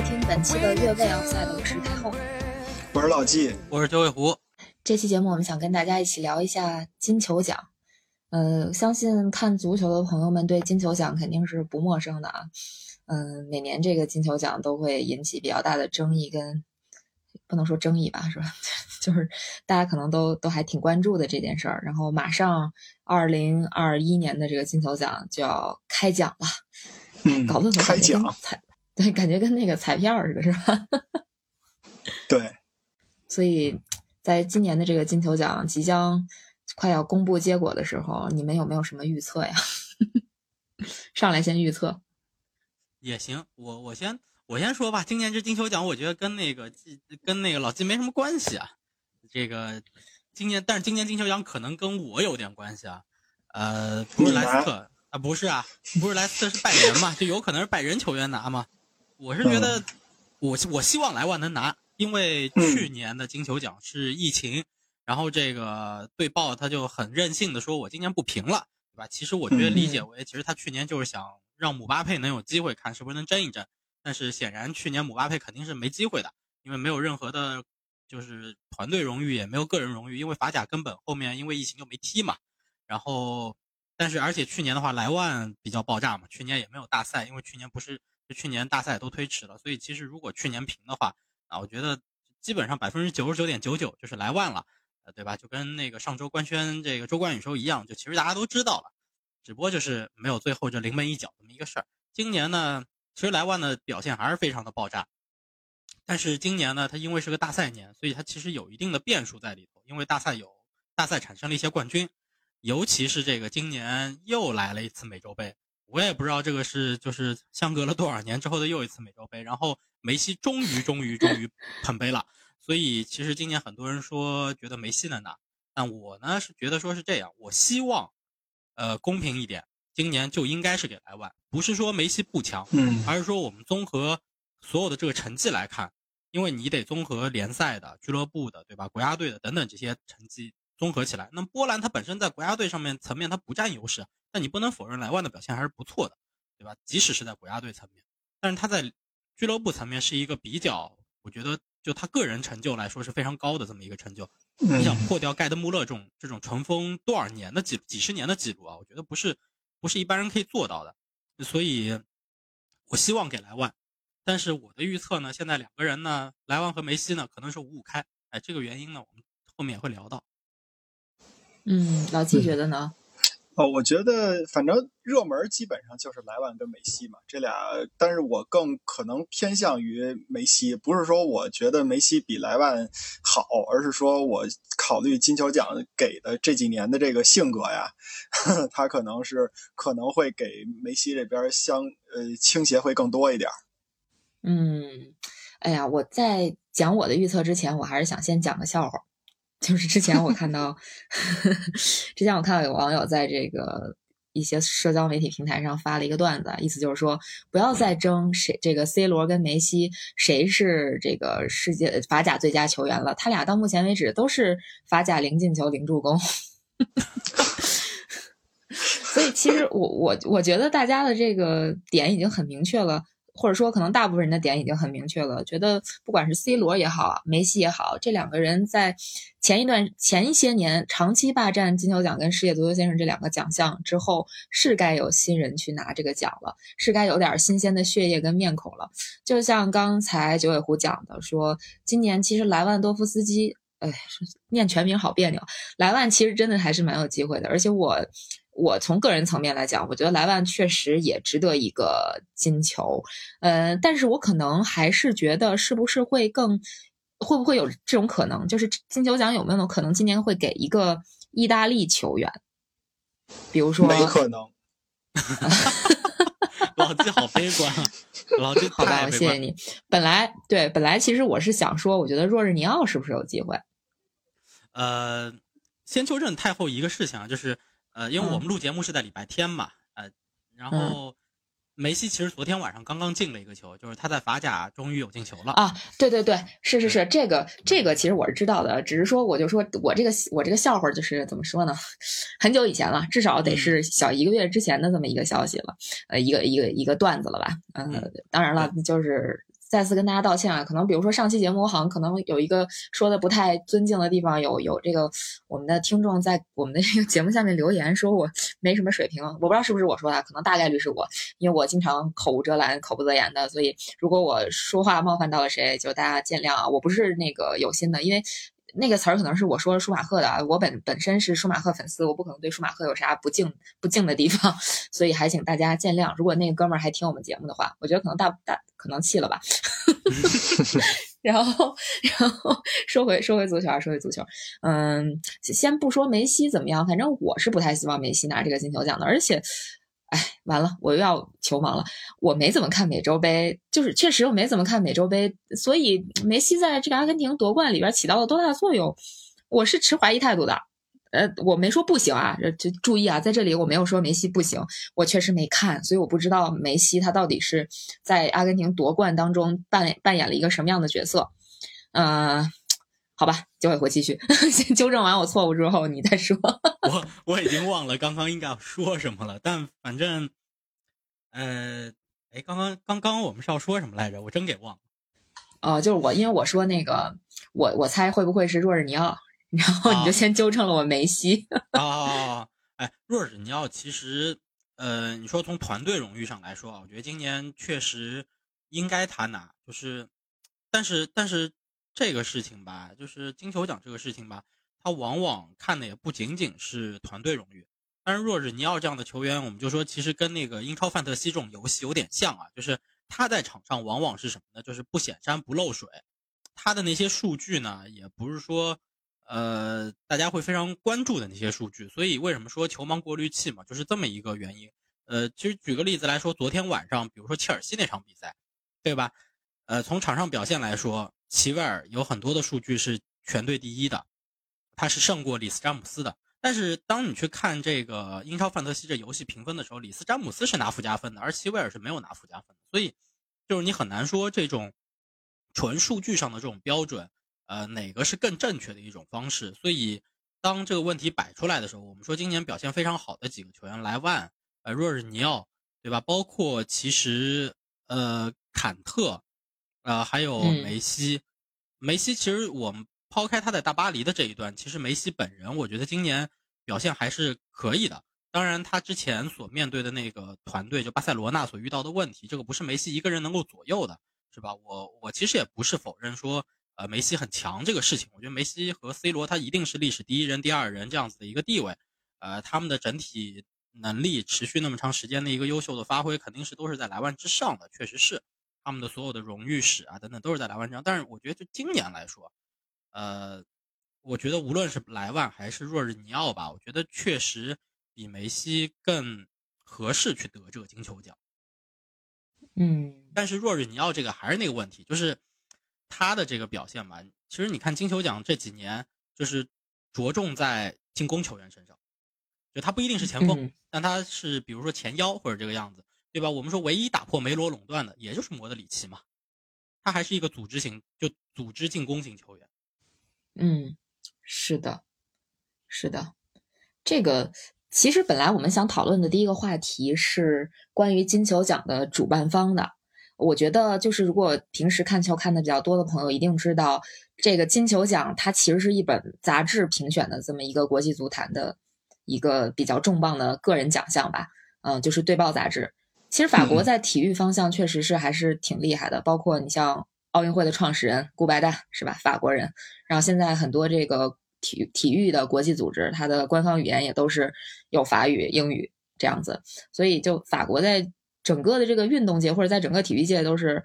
收听本期的越位 Outside，我是太后。我是老纪，我是九尾狐。这期节目我们想跟大家一起聊一下金球奖。呃，相信看足球的朋友们对金球奖肯定是不陌生的啊。嗯，每年这个金球奖都会引起比较大的争议跟，不能说争议吧，是吧？就是大家可能都都还挺关注的这件事儿。然后马上二零二一年的这个金球奖就要开奖了，嗯搞得我开感觉跟奖，彩，对，感觉跟那个彩票似的，是吧？对，所以，在今年的这个金球奖即将快要公布结果的时候，你们有没有什么预测呀？上来先预测，也行，我我先我先说吧。今年这金球奖，我觉得跟那个跟那个老金没什么关系啊。这个今年，但是今年金球奖可能跟我有点关系啊。呃，不是莱斯特啊，不是啊，不是莱斯特是拜仁嘛，就有可能是拜仁球员拿嘛。我是觉得我我希望莱万能拿，因为去年的金球奖是疫情，然后这个队报他就很任性的说，我今年不评了。对吧？其实我觉得理解为，其实他去年就是想让姆巴佩能有机会，看是不是能争一争。但是显然去年姆巴佩肯定是没机会的，因为没有任何的，就是团队荣誉，也没有个人荣誉，因为法甲根本后面因为疫情就没踢嘛。然后，但是而且去年的话，莱万比较爆炸嘛，去年也没有大赛，因为去年不是就去年大赛都推迟了，所以其实如果去年平的话，啊，我觉得基本上百分之九十九点九九就是莱万了。呃，对吧？就跟那个上周官宣这个周冠宇时候一样，就其实大家都知道了，只不过就是没有最后这临门一脚这么一个事儿。今年呢，其实莱万的表现还是非常的爆炸，但是今年呢，他因为是个大赛年，所以他其实有一定的变数在里头。因为大赛有大赛产生了一些冠军，尤其是这个今年又来了一次美洲杯，我也不知道这个是就是相隔了多少年之后的又一次美洲杯，然后梅西终于终于终于捧杯了。所以其实今年很多人说觉得梅西能拿，但我呢是觉得说是这样，我希望，呃，公平一点，今年就应该是给莱万，不是说梅西不强，嗯而是说我们综合所有的这个成绩来看，因为你得综合联赛的、俱乐部的，对吧？国家队的等等这些成绩综合起来，那么波兰它本身在国家队上面层面它不占优势，但你不能否认莱万的表现还是不错的，对吧？即使是在国家队层面，但是他在俱乐部层面是一个比较，我觉得。就他个人成就来说是非常高的这么一个成就，你想破掉盖德穆勒这种这种尘封多少年的几几十年的记录啊，我觉得不是不是一般人可以做到的，所以，我希望给莱万，但是我的预测呢，现在两个人呢，莱万和梅西呢可能是五五开，哎，这个原因呢，我们后面也会聊到。嗯，老季觉得呢？哦，我觉得反正热门基本上就是莱万跟梅西嘛，这俩，但是我更可能偏向于梅西，不是说我觉得梅西比莱万好，而是说我考虑金球奖给的这几年的这个性格呀，呵 呵他可能是可能会给梅西这边相呃倾斜会更多一点。嗯，哎呀，我在讲我的预测之前，我还是想先讲个笑话。就是之前我 看到，之前我看到有网友在这个一些社交媒体平台上发了一个段子，意思就是说不要再争谁这个 C 罗跟梅西谁是这个世界法甲最佳球员了，他俩到目前为止都是法甲零进球零助攻。所以其实我我我觉得大家的这个点已经很明确了。或者说，可能大部分人的点已经很明确了，觉得不管是 C 罗也好，梅西也好，这两个人在前一段前一些年长期霸占金球奖跟世界足球先生这两个奖项之后，是该有新人去拿这个奖了，是该有点新鲜的血液跟面孔了。就像刚才九尾狐讲的，说今年其实莱万多夫斯基，哎，念全名好别扭，莱万其实真的还是蛮有机会的，而且我。我从个人层面来讲，我觉得莱万确实也值得一个金球，呃，但是我可能还是觉得是不是会更，会不会有这种可能，就是金球奖有没有可能今年会给一个意大利球员，比如说没可能，老季好悲观啊，老季好吧，我谢谢你。本来对，本来其实我是想说，我觉得若日尼奥是不是有机会？呃，先纠正太后一个事情啊，就是。呃，因为我们录节目是在礼拜天嘛，呃，然后梅西其实昨天晚上刚刚进了一个球，就是他在法甲终于有进球了。啊，对对对，是是是，这个这个其实我是知道的，只是说我就说我这个我这个笑话就是怎么说呢？很久以前了，至少得是小一个月之前的这么一个消息了，呃，一个一个一个段子了吧？呃，嗯当然了，就是。再次跟大家道歉啊！可能比如说上期节目，我好像可能有一个说的不太尊敬的地方，有有这个我们的听众在我们的这个节目下面留言说我没什么水平，我不知道是不是我说的，可能大概率是我，因为我经常口无遮拦、口不择言的，所以如果我说话冒犯到了谁，就大家见谅啊！我不是那个有心的，因为。那个词儿可能是我说舒马赫的啊，我本本身是舒马赫粉丝，我不可能对舒马赫有啥不敬不敬的地方，所以还请大家见谅。如果那个哥们儿还听我们节目的话，我觉得可能大大可能气了吧。然后，然后说回说回足球啊，说回足球，嗯，先不说梅西怎么样，反正我是不太希望梅西拿这个金球奖的，而且。哎，完了，我又要球盲了。我没怎么看美洲杯，就是确实我没怎么看美洲杯，所以梅西在这个阿根廷夺冠里边起到了多大作用，我是持怀疑态度的。呃，我没说不行啊，就注意啊，在这里我没有说梅西不行，我确实没看，所以我不知道梅西他到底是在阿根廷夺冠当中扮演扮演了一个什么样的角色。呃，好吧，九尾狐继续，先纠正完我错误之后，你再说。我我已经忘了刚刚应该要说什么了，但反正，呃，哎，刚刚刚刚我们是要说什么来着？我真给忘了。哦，就是我，因为我说那个，我我猜会不会是若日尼奥，然后你就先纠正了我梅西。啊，哎，若日尼奥其实，呃，你说从团队荣誉上来说啊，我觉得今年确实应该他拿，就是，但是但是这个事情吧，就是金球奖这个事情吧。他往往看的也不仅仅是团队荣誉，但是若日尼奥这样的球员，我们就说其实跟那个英超范特西这种游戏有点像啊，就是他在场上往往是什么呢？就是不显山不漏水，他的那些数据呢，也不是说呃大家会非常关注的那些数据。所以为什么说球盲过滤器嘛，就是这么一个原因。呃，其实举个例子来说，昨天晚上比如说切尔西那场比赛，对吧？呃，从场上表现来说，齐威尔有很多的数据是全队第一的。他是胜过里斯詹姆斯的，但是当你去看这个英超范特西这游戏评分的时候，里斯詹姆斯是拿附加分的，而齐威尔是没有拿附加分的，所以就是你很难说这种纯数据上的这种标准，呃，哪个是更正确的一种方式。所以当这个问题摆出来的时候，我们说今年表现非常好的几个球员，莱万、呃，若日尼奥，对吧？包括其实呃，坎特，呃，还有梅西，梅西其实我们。抛开他在大巴黎的这一段，其实梅西本人，我觉得今年表现还是可以的。当然，他之前所面对的那个团队，就巴塞罗那所遇到的问题，这个不是梅西一个人能够左右的，是吧？我我其实也不是否认说，呃，梅西很强这个事情。我觉得梅西和 C 罗他一定是历史第一人、第二人这样子的一个地位，呃，他们的整体能力持续那么长时间的一个优秀的发挥，肯定是都是在莱万之上的，确实是他们的所有的荣誉史啊等等都是在莱万之上。但是我觉得就今年来说，呃，我觉得无论是莱万还是若日尼奥吧，我觉得确实比梅西更合适去得这个金球奖。嗯，但是若日尼奥这个还是那个问题，就是他的这个表现吧。其实你看金球奖这几年，就是着重在进攻球员身上，就他不一定是前锋，但他是比如说前腰或者这个样子，对吧？我们说唯一打破梅罗垄断的，也就是莫德里奇嘛，他还是一个组织型，就组织进攻型球员。嗯，是的，是的，这个其实本来我们想讨论的第一个话题是关于金球奖的主办方的。我觉得就是如果平时看球看的比较多的朋友，一定知道这个金球奖它其实是一本杂志评选的这么一个国际足坛的一个比较重磅的个人奖项吧。嗯，就是《队报》杂志。其实法国在体育方向确实是还是挺厉害的，包括你像。奥运会的创始人顾拜旦是吧？法国人。然后现在很多这个体体育的国际组织，它的官方语言也都是有法语、英语这样子。所以，就法国在整个的这个运动界或者在整个体育界都是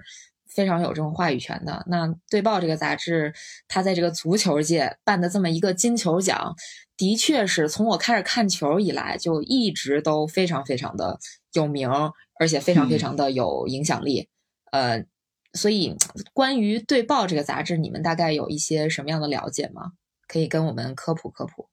非常有这种话语权的。那《队报》这个杂志，它在这个足球界办的这么一个金球奖，的确是从我开始看球以来就一直都非常非常的有名，而且非常非常的有影响力。呃。所以，关于《对报》这个杂志，你们大概有一些什么样的了解吗？可以跟我们科普科普。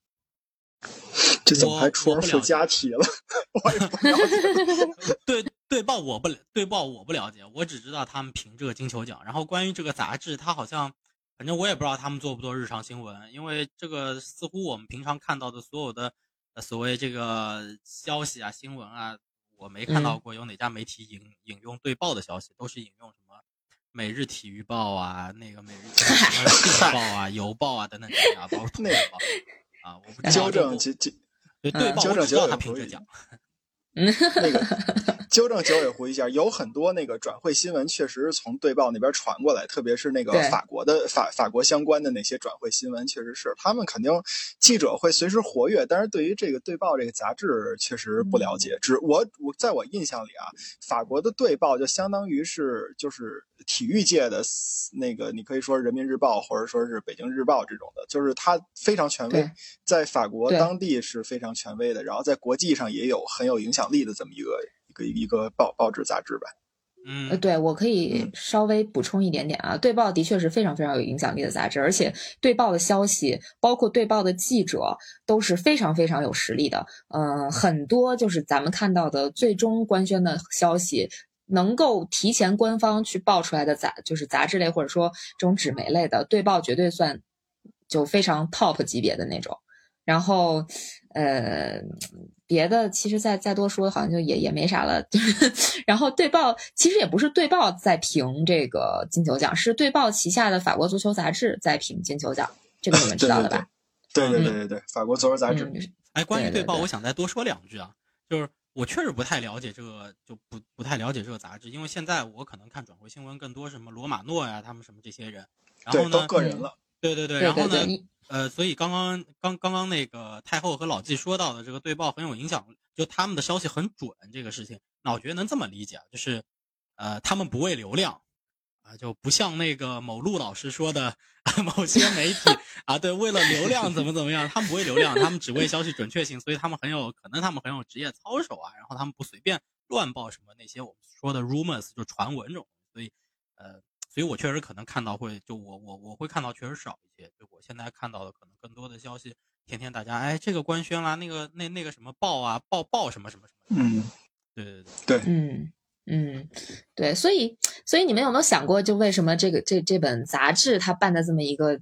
这怎么还出而附加题了？我也不了解。对，《对报我不对报我不了解，我只知道他们评这个金球奖。然后关于这个杂志，它好像反正我也不知道他们做不做日常新闻，因为这个似乎我们平常看到的所有的呃所谓这个消息啊、新闻啊，我没看到过有哪家媒体引引用对报的消息，都是引用什么《每日体育报》啊、那个《每日体育报 》啊、《邮报》啊等等啊，包括《土那个报》啊，我不知道纠这个正纠纠对对报，纠正我只知道他评这奖。那个 纠正九尾狐一下，有很多那个转会新闻确实是从队报那边传过来，特别是那个法国的法法国相关的那些转会新闻，确实是他们肯定记者会随时活跃，但是对于这个队报这个杂志确实不了解。只我我在我印象里啊，法国的队报就相当于是就是体育界的那个，你可以说人民日报或者说是北京日报这种的，就是它非常权威，在法国当地是非常权威的，然后在国际上也有很有影响力的这么一个一个一个报报纸杂志吧。嗯呃，，对我可以嗯稍微补充一点点啊，对报的确是非常非常有影响力的杂志，而且对报的消息，包括对报的记者都是非常非常有实力的。嗯、很多就是咱们看到的最终官宣的消息，能够提前官方去报出来的杂，就是杂志类或者说这种纸媒类的对报，绝对算就非常 top 级别的那种。然后，呃，别的其实再再多说，好像就也也没啥了。然后对报其实也不是对报在评这个金球奖，是对报旗下的法国足球杂志在评金球奖，这个你们知道的吧？对对嗯对对对，法国足球杂志。嗯，哎，关于对报，我想再多说两句啊，就是我确实不太了解这个，就不不太了解这个杂志，因为现在我可能看转会新闻更多是什么罗马诺呀，他们什么这些人，然后呢，个人了。对对对，然后呢，对对，呃，所以刚刚刚刚刚那个太后和老纪说到的这个对报很有影响，就他们的消息很准这个事情，那我觉得能这么理解啊，就是，呃，他们不为流量，啊，就不像那个某陆老师说的，某些媒体啊，对，为了流量怎么怎么样，他们不为流量，他们只为消息准确性，所以他们很有可能他们很有职业操守啊，然后他们不随便乱报什么那些我们说的 rumors 就传闻这种，所以，呃。所以我确实可能看到会，就我我我会看到确实少一些。就我现在看到的可能更多的消息，天天大家哎这个官宣啦，那个那那个什么报啊报报什么什么什么。嗯，对对对，对，嗯嗯，对，所以所以你们有没有想过，就为什么这个这这本杂志它办的这么一个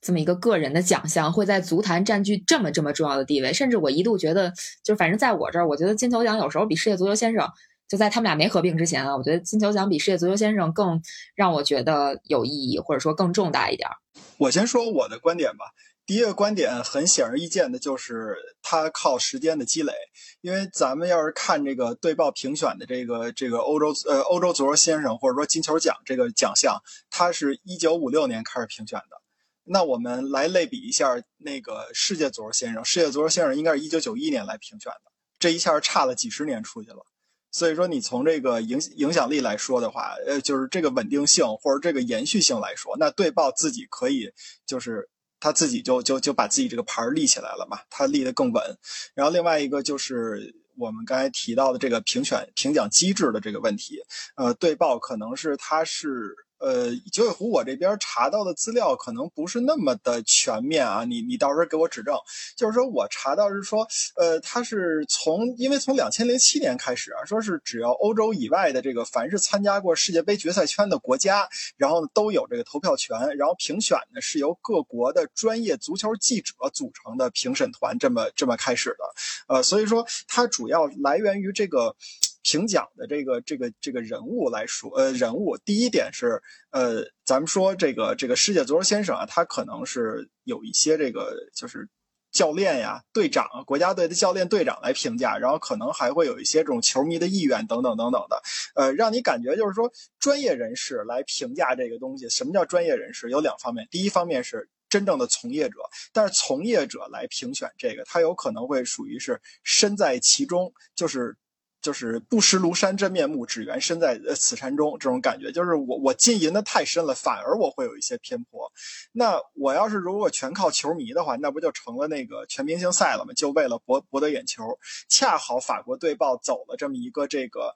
这么一个个人的奖项，会在足坛占据这么这么重要的地位？甚至我一度觉得，就反正在我这儿，我觉得金球奖有时候比世界足球先生。就在他们俩没合并之前啊，我觉得金球奖比世界足球先生更让我觉得有意义，或者说更重大一点儿。我先说我的观点吧。第一个观点很显而易见的就是它靠时间的积累，因为咱们要是看这个对报评选的这个这个欧洲呃欧洲足球先生或者说金球奖这个奖项，它是一九五六年开始评选的。那我们来类比一下那个世界足球先生，世界足球先生应该是一九九一年来评选的，这一下差了几十年出去了。所以说，你从这个影影响力来说的话，呃，就是这个稳定性或者这个延续性来说，那对报自己可以就是他自己就就就把自己这个牌儿立起来了嘛，他立得更稳。然后另外一个就是我们刚才提到的这个评选评奖机制的这个问题，呃，对报可能是它是。呃，九尾狐，我这边查到的资料可能不是那么的全面啊，你你到时候给我指正。就是说我查到是说，呃，它是从因为从两千零七年开始啊，说是只要欧洲以外的这个凡是参加过世界杯决赛圈的国家，然后都有这个投票权，然后评选呢是由各国的专业足球记者组成的评审团，这么这么开始的。呃，所以说它主要来源于这个。评奖的这个这个这个人物来说，呃，人物第一点是，呃，咱们说这个这个世界足球先生啊，他可能是有一些这个就是教练呀、队长、国家队的教练、队长来评价，然后可能还会有一些这种球迷的意愿等等等等的，呃，让你感觉就是说专业人士来评价这个东西。什么叫专业人士？有两方面，第一方面是。真正的从业者，但是从业者来评选这个，他有可能会属于是身在其中，就是就是不识庐山真面目，只缘身在此山中这种感觉，就是我我浸淫的太深了，反而我会有一些偏颇。那我要是如果全靠球迷的话，那不就成了那个全明星赛了吗？就为了博博得眼球。恰好法国队报走了这么一个这个。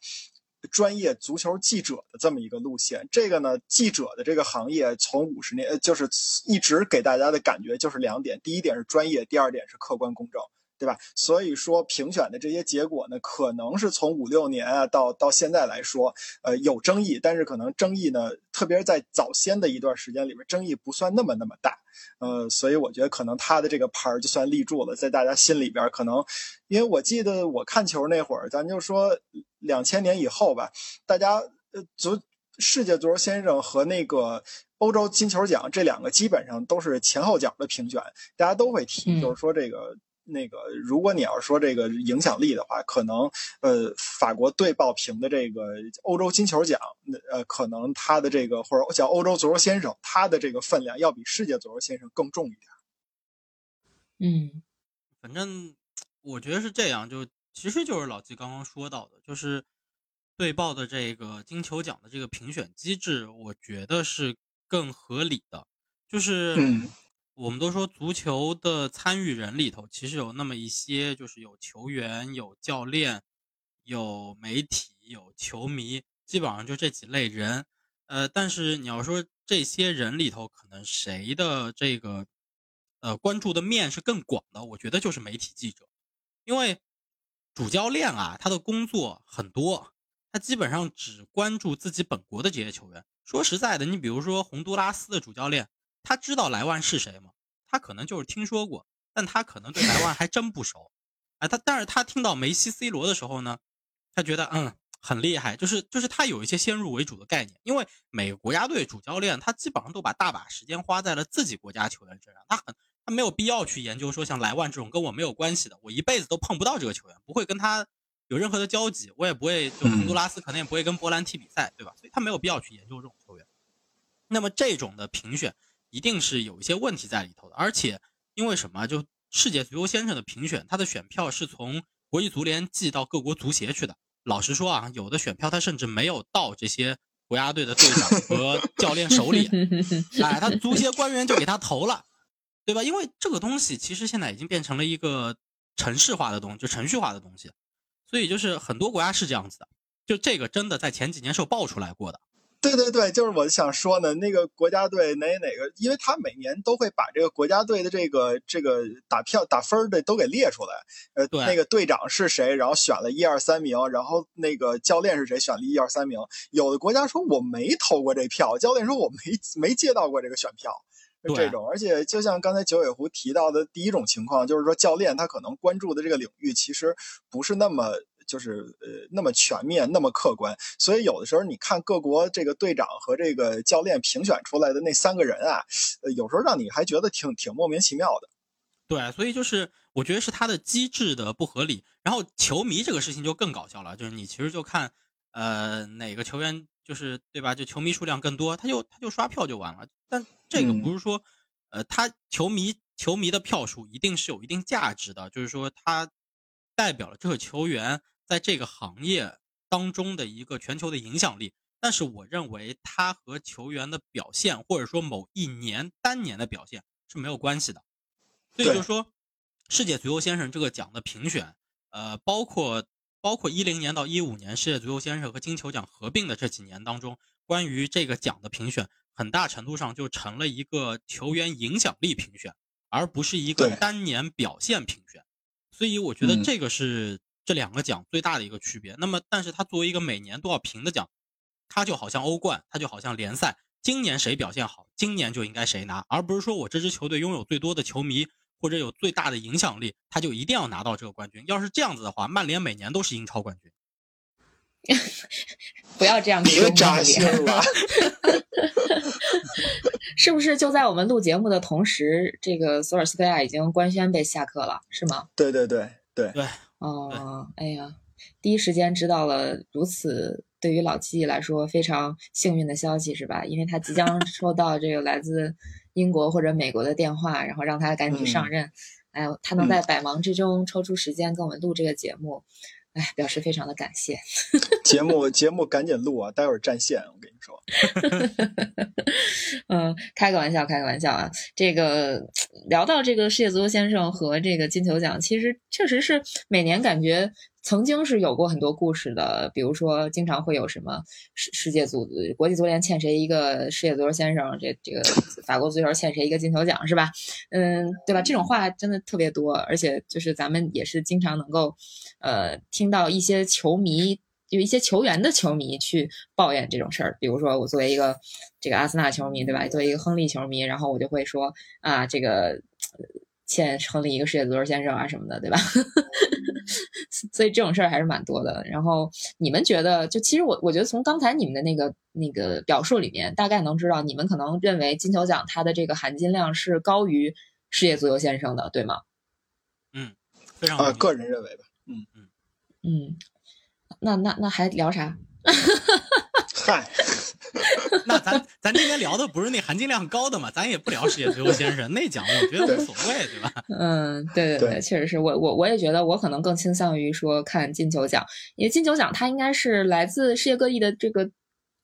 专业足球记者的这么一个路线，这个呢，记者的这个行业从五十年，就是一直给大家的感觉就是两点：第一点是专业，第二点是客观公正。对吧？所以说评选的这些结果呢，可能是从五六年啊到到现在来说，呃，有争议，但是可能争议呢，特别是在早先的一段时间里边，争议不算那么那么大。呃，所以我觉得可能他的这个牌儿就算立住了，在大家心里边，可能，因为我记得我看球那会儿，咱就说两千年以后吧，大家呃足世界足球先生和那个欧洲金球奖这两个基本上都是前后脚的评选，大家都会提，嗯就是说这个。那个，如果你要说这个影响力的话，可能呃，法国队报评的这个欧洲金球奖，呃，可能他的这个或者叫欧洲足球先生，他的这个分量要比世界足球先生更重一点。嗯反正我觉得是这样，就其实就是老季刚刚说到的，就是队报的这个金球奖的这个评选机制，我觉得是更合理的。就是嗯我们都说足球的参与人里头，其实有那么一些，就是有球员、有教练、有媒体、有球迷，基本上就这几类人。呃，但是你要说这些人里头，可能谁的这个呃关注的面是更广的，我觉得就是媒体记者，因为主教练啊，他的工作很多，他基本上只关注自己本国的这些球员。说实在的，你比如说洪都拉斯的主教练，他知道莱万是谁吗？他可能就是听说过，但他可能对莱万还真不熟。哎，他但是他听到梅西、C 罗的时候呢，他觉得嗯很厉害，就是就是他有一些先入为主的概念，因为每个国家队主教练他基本上都把大把时间花在了自己国家球员身上，他很他没有必要去研究说像莱万这种跟我没有关系的，我一辈子都碰不到这个球员，不会跟他有任何的交集，我也不会就洪都拉斯可能也不会跟波兰踢比赛，对吧？所以他没有必要去研究这种球员。那么这种的评选一定是有一些问题在里头的，而且因为什么？就世界足球先生的评选，他的选票是从国际足联寄到各国足协去的。老实说啊，有的选票他甚至没有到这些国家队的队长和教练手里，哎，他足协官员就给他投了，对吧？因为这个东西其实现在已经变成了一个程式化的东西，就程序化的东西，所以就是很多国家是这样子的。就这个真的在前几年是有爆出来过的。对对对，就是我想说呢，那个国家队哪哪个，因为他每年都会把这个国家队的这个这个打票打分的都给列出来，呃，对那个队长是谁，然后选了一二三名，然后那个教练是谁，选了一二三名。有的国家说我没投过这票，教练说我没没接到过这个选票。这种，而且就像刚才九尾狐提到的第一种情况，就是说教练他可能关注的这个领域其实不是那么就是呃那么全面、那么客观，所以有的时候你看各国这个队长和这个教练评选出来的那三个人啊，呃，有时候让你还觉得挺挺莫名其妙的。对，所以就是我觉得是他的机制的不合理。然后球迷这个事情就更搞笑了，就是你其实就看，呃，哪个球员就是对吧？就球迷数量更多，他就他就刷票就完了。但这个嗯不是说，呃，他球迷球迷的票数一定是有一定价值的，就是说他代表了这个球员在这个行业当中的一个全球的影响力。但是我认为他和球员的表现，或者说某一年单年的表现是没有关系的。所以就是说，世界足球先生这个奖的评选，呃，包括包括一零年到一五年世界足球先生和金球奖合并的这几年当中，关于这个奖的评选，很大程度上就成了一个球员影响力评选，而不是一个单年表现评选。所以我觉得嗯这个是这两个奖最大的一个区别。那么，但是它作为一个每年都要评的奖，它就好像欧冠，它就好像联赛，今年谁表现好，今年就应该谁拿，而不是说我这支球队拥有最多的球迷或者有最大的影响力，他就一定要拿到这个冠军。要是这样子的话，曼联每年都是英超冠军。不要这样说别扎曼心，了。是不是就在我们录节目的同时，这个索尔斯克亚已经官宣被下课了，是吗？对对对对，对，哦，哎呀，第一时间知道了如此对于老季来说非常幸运的消息，是吧？因为他即将 收到这个来自英国或者美国的电话，然后让他赶紧上任。哎呦，他能在百忙之中抽出时间跟我们录这个节目，哎，表示非常的感谢。节目节目赶紧录啊，待会儿占线，我跟你说。说。嗯，开个玩笑，开个玩笑啊。这个聊到这个世界足球先生和这个金球奖，其实确实是每年感觉曾经是有过很多故事的。比如说，经常会有什么世世界足国际足联欠谁一个世界足球先生，这这个 法国足球欠谁一个金球奖，是吧？嗯，对吧？这种话真的特别多，而且就是咱们也是经常能够呃听到一些球迷。有一些球员的球迷去抱怨这种事儿，比如说我作为一个这个阿森纳球迷，对吧？作为一个亨利球迷，然后我就会说啊，这个呃欠亨利一个世界足球先生啊什么的，对吧？所以这种事儿还是蛮多的。然后你们觉得，就其实我我觉得从刚才你们的那个那个表述里面，大概能知道你们可能认为金球奖它的这个含金量是高于世界足球先生的，对吗？嗯，非常呃个人认为吧，嗯，那那那还聊啥？嗨，那咱咱今天聊的不是那含金量高的嘛，咱也不聊世界足球先生那奖，我觉得无所谓，对吧？嗯，对对对确实是我我我也觉得我可能更倾向于说看金球奖，因为金球奖它应该是来自世界各地的这个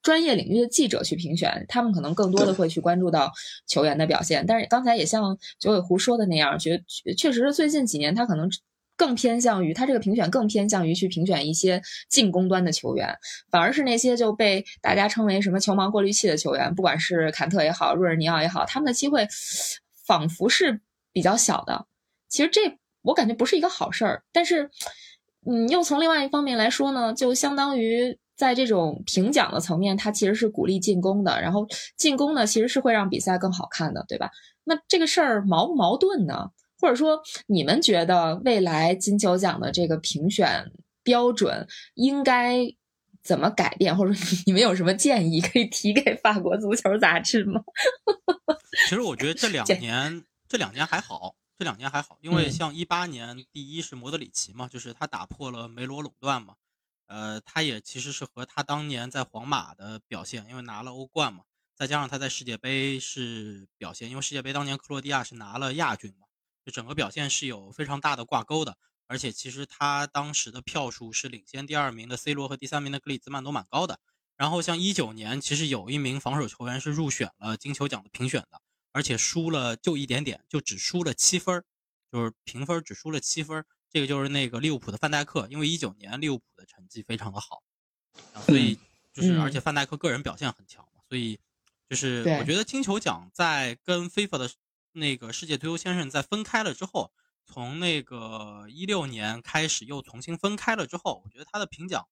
专业领域的记者去评选，他们可能更多的会去关注到球员的表现。但是刚才也像九尾狐说的那样，觉确确实是最近几年他可能。更偏向于他这个评选，更偏向于去评选一些进攻端的球员，反而是那些就被大家称为什么球盲过滤器的球员，不管是坎特也好，若尔尼奥也好，他们的机会仿佛是比较小的。其实这我感觉不是一个好事儿，但是，嗯，又从另外一方面来说呢，就相当于在这种评奖的层面，它其实是鼓励进攻的，然后进攻呢其实是会让比赛更好看的，对吧？那这个事儿矛不矛盾呢？或者说，你们觉得未来金球奖的这个评选标准应该怎么改变，或者说你们有什么建议可以提给法国足球杂志吗？其实我觉得这两年这两年还好，这两年还好，因为嗯像一八年，第一是莫德里奇嘛，就是他打破了梅罗垄断嘛，呃，他也其实是和他当年在皇马的表现，因为拿了欧冠嘛，再加上他在世界杯是表现，因为世界杯当年克罗地亚是拿了亚军嘛，就整个表现是有非常大的挂钩的。而且其实他当时的票数是领先第二名的 C 罗和第三名的格里兹曼都蛮高的。然后像一九年，其实有一名防守球员是入选了金球奖的评选的，而且输了就一点点，就只输了七分儿，就是评分只输了七分儿。这个就是那个利物浦的范戴克，因为一九年利物浦的成绩非常的好，啊所以就是嗯而且范戴克个人表现很强嘛，所以就是我觉得金球奖在跟 FIFA 的那个世界足球先生在分开了之后，从那个一六年开始又重新分开了之后，我觉得他的评奖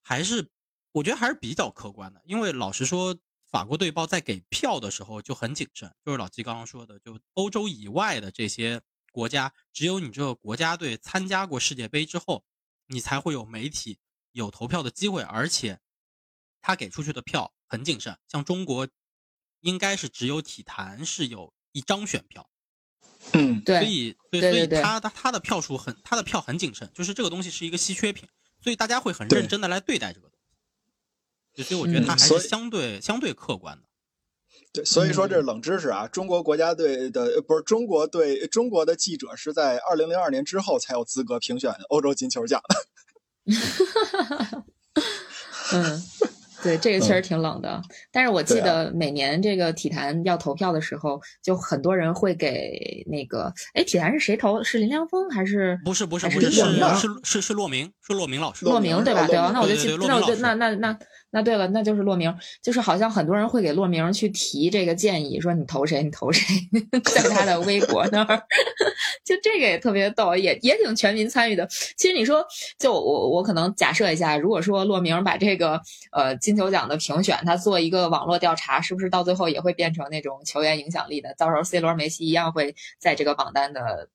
还是我觉得还是比较客观的，因为老实说，法国队报在给票的时候就很谨慎，就是老季刚刚说的，就欧洲以外的这些国家，只有你这个国家队参加过世界杯之后，你才会有媒体有投票的机会，而且他给出去的票很谨慎，像中国应该是只有体坛是有一张选票。嗯，对，所以所以他他他的票数很，他的票很谨慎，就是这个东西是一个稀缺品，所以大家会很认真的来对待这个东西。所以我觉得他还是相对、相对客观的。对，所以说这是嗯冷知识啊。中国国家队的呃不是中国队，中国的记者是在二零零二年之后才有资格评选欧洲金球奖的。嗯，对，这个确实挺冷的。但是我记得每年这个体坛要投票的时候，就很多人会给那个，哎，体坛是谁投？是林良锋还是不是不是不是是是是是是骆明，是洛明老师。洛明对吧？对吧？那我就记那我就那那那那对了，那就是洛明，就是好像很多人会给洛明去提这个建议，说你投谁，你投谁，在他的微博那儿，就这个也特别逗，也也挺全民参与的。其实你说，就我我可能假设一下，如果说骆明把这个呃金球奖的评选，他做一个网络调查，是不是到最后也会变成那种球员影响力的？到时候 C 罗、梅西一样会在这个榜单的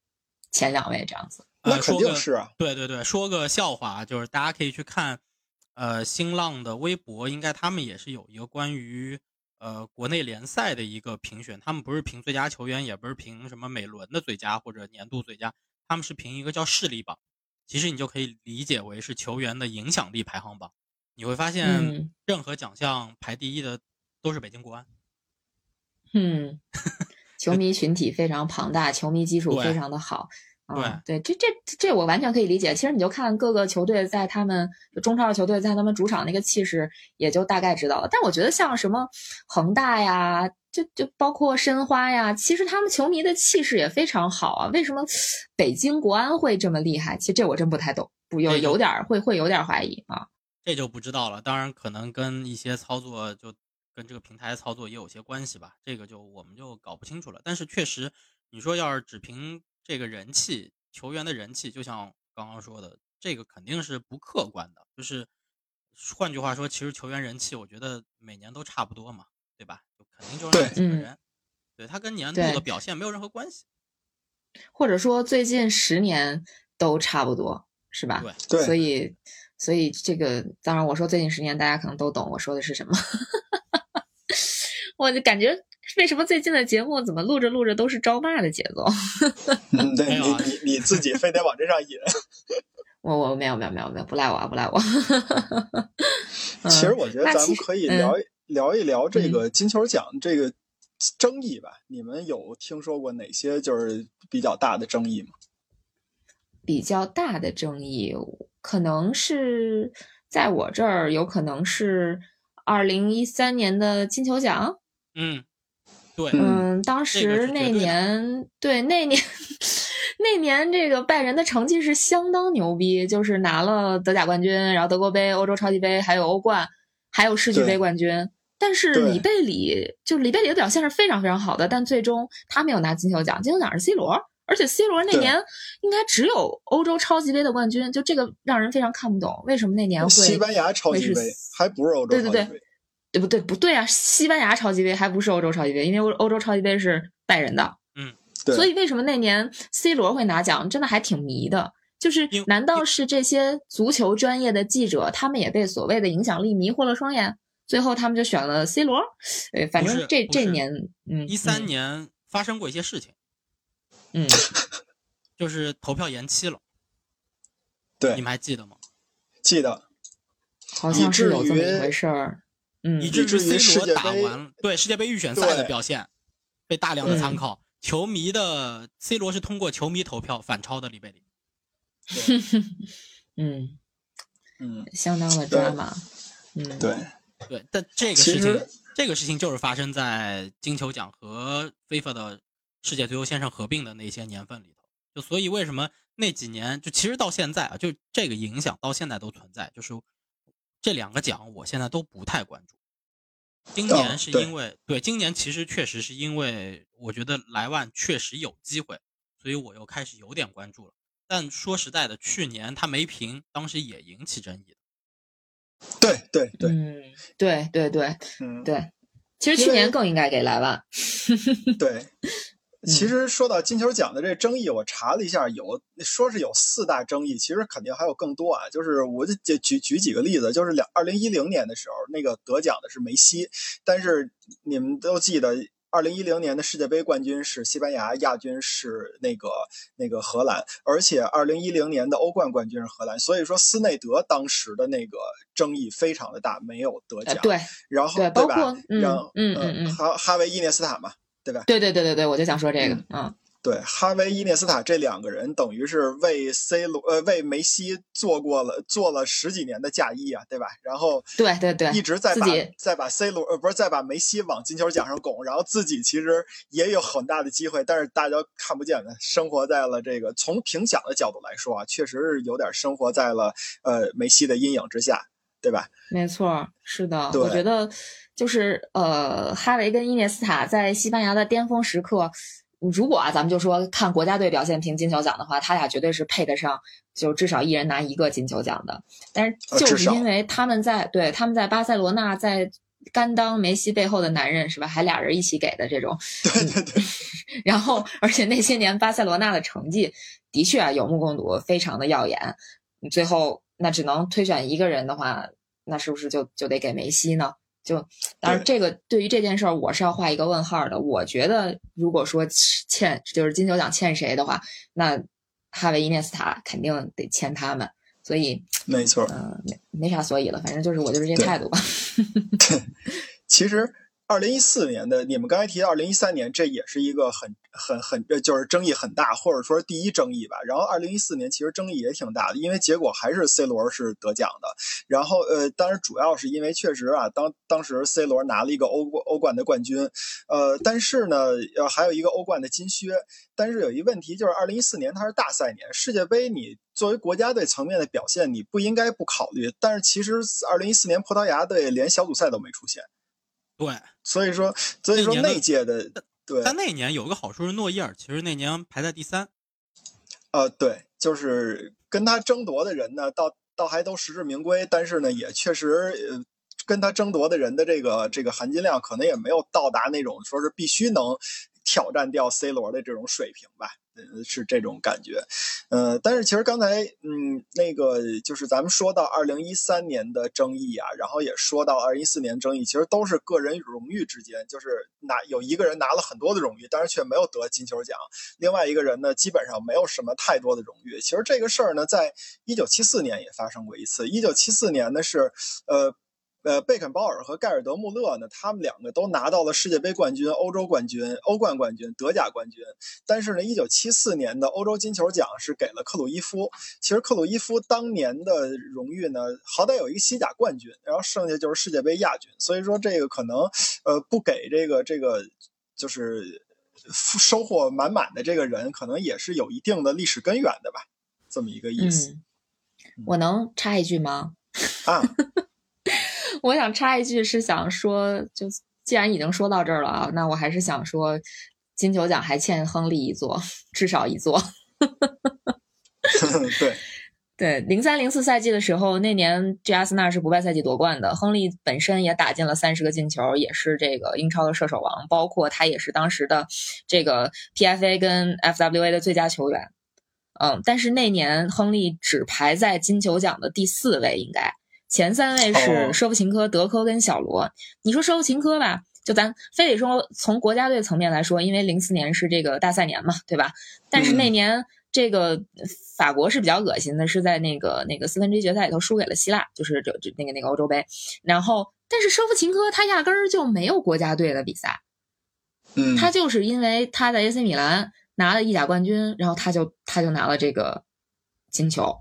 前两位这样子。那肯定是啊，对对对，说个笑话啊，就是大家可以去看，呃，新浪的微博，应该他们也是有一个关于呃国内联赛的一个评选，他们不是评最佳球员，也不是评什么每轮的最佳或者年度最佳，他们是评一个叫势力榜。其实你就可以理解为是球员的影响力排行榜。你会发现嗯，任何奖项排第一的都是北京国安。嗯，球迷群体非常庞大，球迷基础非常的好。嗯，对，这这这我完全可以理解。其实你就看各个球队在他们中超的球队在他们主场那个气势，也就大概知道了。但我觉得像什么恒大呀，就就包括申花呀，其实他们球迷的气势也非常好啊。为什么北京国安会这么厉害？其实这我真不太懂，不有有点会会有点怀疑啊。这就不知道了。当然，可能跟一些操作就跟这个平台操作也有些关系吧。这个就我们就搞不清楚了。但是确实，你说要是只凭。这个人气，球员的人气，就像刚刚说的，这个肯定是不客观的。就是换句话说，其实球员人气，我觉得每年都差不多嘛，对吧？就肯定就是那几个人，对他跟年度的表现没有任何关系。或者说最近十年都差不多，是吧？对，所以所以这个，当然我说最近十年，大家可能都懂我说的是什么。我就感觉。为什么最近的节目怎么录着录着都是招骂的节奏？对你你你自己非得往这上引。我我没有没有没有没有不赖我不赖我。其实我觉得咱们可以聊聊一聊这个金球奖这个争议吧。你们有听说过哪些就是比较大的争议吗？比较大的争议，可能是在我这儿，有可能是二零一三年的金球奖。嗯。对，嗯，当时那年，对那年，那年这个拜仁的成绩是相当牛逼，就是拿了德甲冠军，然后德国杯、欧洲超级杯，还有欧冠，还有世俱杯冠军。但是里贝里，就里贝里的表现是非常非常好的，但最终他没有拿金球奖，金球奖是 C 罗，而且 C 罗那年应该只有欧洲超级杯的冠军，就这个让人非常看不懂，为什么那年会西班牙超级杯还不是欧洲超级杯。对不对？不对啊！西班牙超级杯还不是欧洲超级杯，因为欧欧洲超级杯是拜仁的。嗯，对。所以为什么那年 C 罗会拿奖，真的还挺迷的。就是难道是这些足球专业的记者，他们也被所谓的影响力迷惑了双眼？最后他们就选了 C 罗。呃，反正这这年，嗯，一三年发生过一些事情。嗯，就是投票延期了。对，你们还记得吗？记得，好像是有这么一回事儿。以至于 C 罗打完对世界杯预选赛的表现被大量的参考，球迷的 C 罗是通过球迷投票反超的里贝里。嗯嗯，相当的抓马。嗯，对对，但这个事情这个事情就是发生在金球奖和 FIFA 的世界足球先生合并的那些年份里头。就所以为什么那几年就其实到现在啊，就这个影响到现在都存在，就是。这两个奖我现在都不太关注。今年是因为对今年其实确实是因为我觉得莱万确实有机会，所以我又开始有点关注了。但说实在的，去年他没评，当时也引起争议对对对，嗯，对对对，嗯对，其实去年更应该给莱万。对。其实说到金球奖的这争议，我查了一下，有说是有四大争议，其实肯定还有更多啊。就是我就举举几个例子，就是两二零一零年的时候，那个得奖的是梅西，但是你们都记得，二零一零年的世界杯冠军是西班牙，亚军是那个那个荷兰，而且二零一零年的欧冠冠军是荷兰，所以说斯内德当时的那个争议非常的大，没有得奖。对，然后对，包括嗯嗯嗯嗯，哈哈维伊涅斯塔嘛。对吧？对对对对对，我就想说这个，嗯，对，哈维伊涅斯塔这两个人等于是为 C 罗呃为梅西做过了做了十几年的嫁衣啊，对吧？然后对对对，一直在把再把 C 罗呃不是再把梅西往金球奖上拱，然后自己其实也有很大的机会，但是大家看不见的，生活在了这个从评奖的角度来说啊，确实是有点生活在了呃梅西的阴影之下，对吧？没错，是的，我觉得。就是呃，哈维跟伊涅斯塔在西班牙的巅峰时刻，如果啊，咱们就说看国家队表现评金球奖的话，他俩绝对是配得上，就至少一人拿一个金球奖的。但是就是因为他们在对他们在巴塞罗那，在甘当梅西背后的男人是吧？还俩人一起给的这种。对对对。然后，而且那些年巴塞罗那的成绩的确啊有目共睹，非常的耀眼。最后那只能推选一个人的话，那是不是就就得给梅西呢？就，当然，这个对于这件事儿，我是要画一个问号的。我觉得，如果说欠就是金球奖欠谁的话，那哈维伊涅斯塔肯定得欠他们。所以，没错，嗯，没没啥所以了，反正就是我就是这态度吧。其实二零一四年的你们刚才提到二零一三年，这也是一个很很很就是争议很大，或者说第一争议吧。然后二零一四年其实争议也挺大的，因为结果还是 C 罗是得奖的。然后呃，当然主要是因为确实啊，当当时 C 罗拿了一个欧欧冠的冠军，呃，但是呢，呃还有一个欧冠的金靴。但是有一问题就是二零一四年它是大赛年，世界杯你作为国家队层面的表现，你不应该不考虑。但是其实二零一四年葡萄牙队连小组赛都没出现。对，所以说，所以说那届的对，但那年有个好处是诺伊尔，其实那年排在第三。呃，对，就是跟他争夺的人呢，倒倒还都实至名归，但是呢，也确实，呃，跟他争夺的人的这个这个含金量，可能也没有到达那种说是必须能挑战掉 C 罗的这种水平吧。是这种感觉，呃，但是其实刚才，嗯，那个就是咱们说到二零一三年的争议啊，然后也说到二零一四年争议，其实都是个人荣誉之间，就是拿有一个人拿了很多的荣誉，但是却没有得金球奖，另外一个人呢，基本上没有什么太多的荣誉。其实这个事儿呢，在一九七四年也发生过一次，一九七四年呢是，呃。呃，贝肯鲍尔和盖尔德穆勒呢，他们两个都拿到了世界杯冠军、欧洲冠军、欧冠冠军、德甲冠军。但是呢，一九七四年的欧洲金球奖是给了克鲁伊夫。其实克鲁伊夫当年的荣誉呢，好歹有一个西甲冠军，然后剩下就是世界杯亚军。所以说这个可能，呃，不给这个这个就是收获满满的这个人，可能也是有一定的历史根源的吧，这么一个意思。嗯，我能插一句吗？啊。我想插一句，是想说，就既然已经说到这儿了啊，那我还是想说，金球奖还欠亨利一座，至少一座。对 对，零三零四赛季的时候，那年这阿森纳是不败赛季夺冠的，亨利本身也打进了三十个进球，也是这个英超的射手王，包括他也是当时的这个 PFA 跟 FWA 的最佳球员。嗯，但是那年亨利只排在金球奖的第四位，应该。前三位是舍甫琴科、德科跟小罗。你说舍甫琴科吧，就咱非得说从国家队层面来说，因为零四年是这个大赛年嘛，对吧？但是那年这个法国是比较恶心的，是在那个那个四分之一决赛里头输给了希腊，就是这这那个那个欧洲杯。然后，但是舍甫琴科他压根儿就没有国家队的比赛，嗯，他就是因为他在 AC 米兰拿了意甲冠军，然后他就他就拿了这个金球。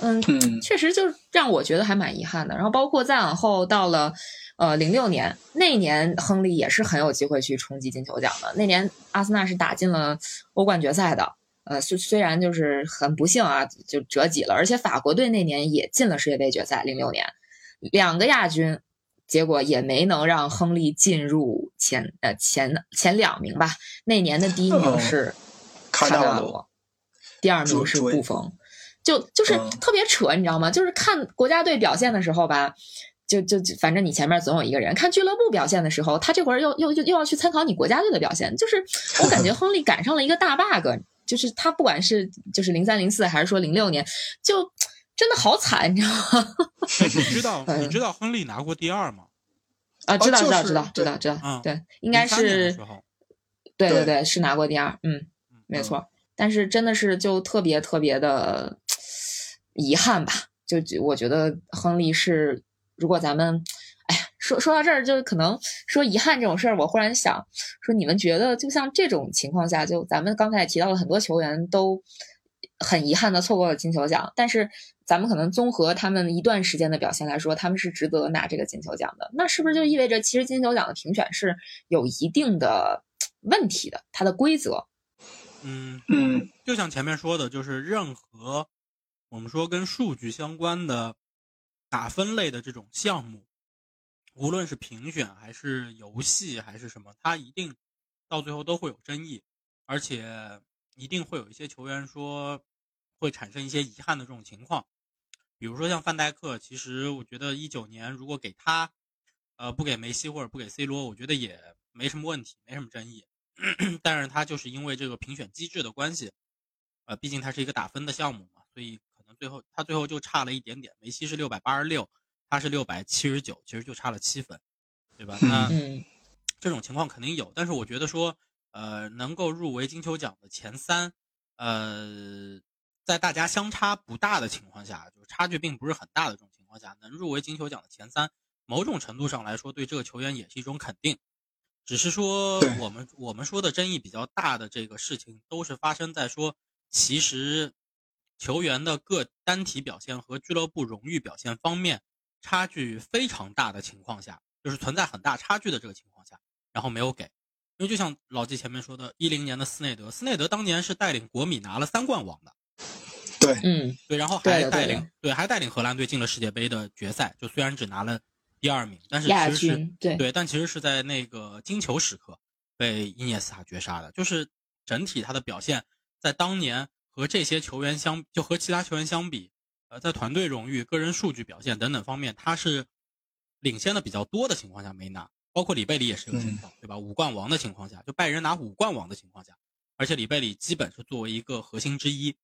嗯，确实就让我觉得还蛮遗憾的。然后包括再往后到了，呃，零六年那年，亨利也是很有机会去冲击金球奖的。那年阿森纳是打进了欧冠决赛的，呃，虽虽然就是很不幸啊，就折戟了。而且法国队那年也进了世界杯决赛，零六年两个亚军，结果也没能让亨利进入前呃前前两名吧。那年的第一名是卡纳罗，第二名是布冯。就就是特别扯，你知道吗？就是看国家队表现的时候吧，就就反正你前面总有一个人；看俱乐部表现的时候，他这会儿又又又又要去参考你国家队的表现。就是我感觉 亨利赶上了一个大 bug，就是他不管是就是零三零四还是说零六年，就真的好惨，你知道吗？你知道 你知道亨利拿过第二吗？啊，知道知道知道知道知道，对，应该是，对对对，是拿过第二，嗯，没错。但是真的是就特别特别的遗憾吧，就我觉得亨利是，如果咱们，哎呀，说说到这儿，就可能说遗憾这种事儿，我忽然想说，你们觉得就像这种情况下，就咱们刚才也提到了很多球员都很遗憾的错过了金球奖，但是咱们可能综合他们一段时间的表现来说，他们是值得拿这个金球奖的，那是不是就意味着其实金球奖的评选是有一定的问题的，它的规则？嗯嗯，就像前面说的，就是任何我们说跟数据相关的打分类的这种项目，无论是评选还是游戏还是什么，它一定到最后都会有争议，而且一定会有一些球员说会产生一些遗憾的这种情况。比如说像范戴克，其实我觉得一九年如果给他，呃，不给梅西或者不给 C 罗，我觉得也没什么问题，没什么争议。但是他就是因为这个评选机制的关系，呃，毕竟它是一个打分的项目嘛，所以最后他最后就差了一点点。梅西是六百八十六，他是六百七十九，其实就差了七分，对吧？那这种情况肯定有，但是我觉得说，呃，能够入围金球奖的前三，呃，在大家相差不大的情况下，就是差距并不是很大的这种情况下，能入围金球奖的前三，某种程度上来说，对这个球员也是一种肯定。只是说我们我们说的争议比较大的这个事情，都是发生在说，其实球员的各单体表现和俱乐部荣誉表现方面差距非常大的情况下，就是存在很大差距的这个情况下，然后没有给。因为就像老季前面说的，一零年的斯内德，斯内德当年是带领国米拿了三冠王的，对，嗯，对，然后还带领对还带领荷兰队进了世界杯的决赛，就虽然只拿了第二名，但是其实是对对，但其实是在那个金球时刻被伊涅斯塔绝杀的。就是整体他的表现在当年和这些球员相，就和其他球员相比，呃，在团队荣誉、个人数据表现等等方面，他是领先的比较多的情况下没拿。包括里贝里也是这个情况，对吧？五冠王的情况下，就拜仁拿五冠王的情况下，而且里贝里基本是作为一个核心之一，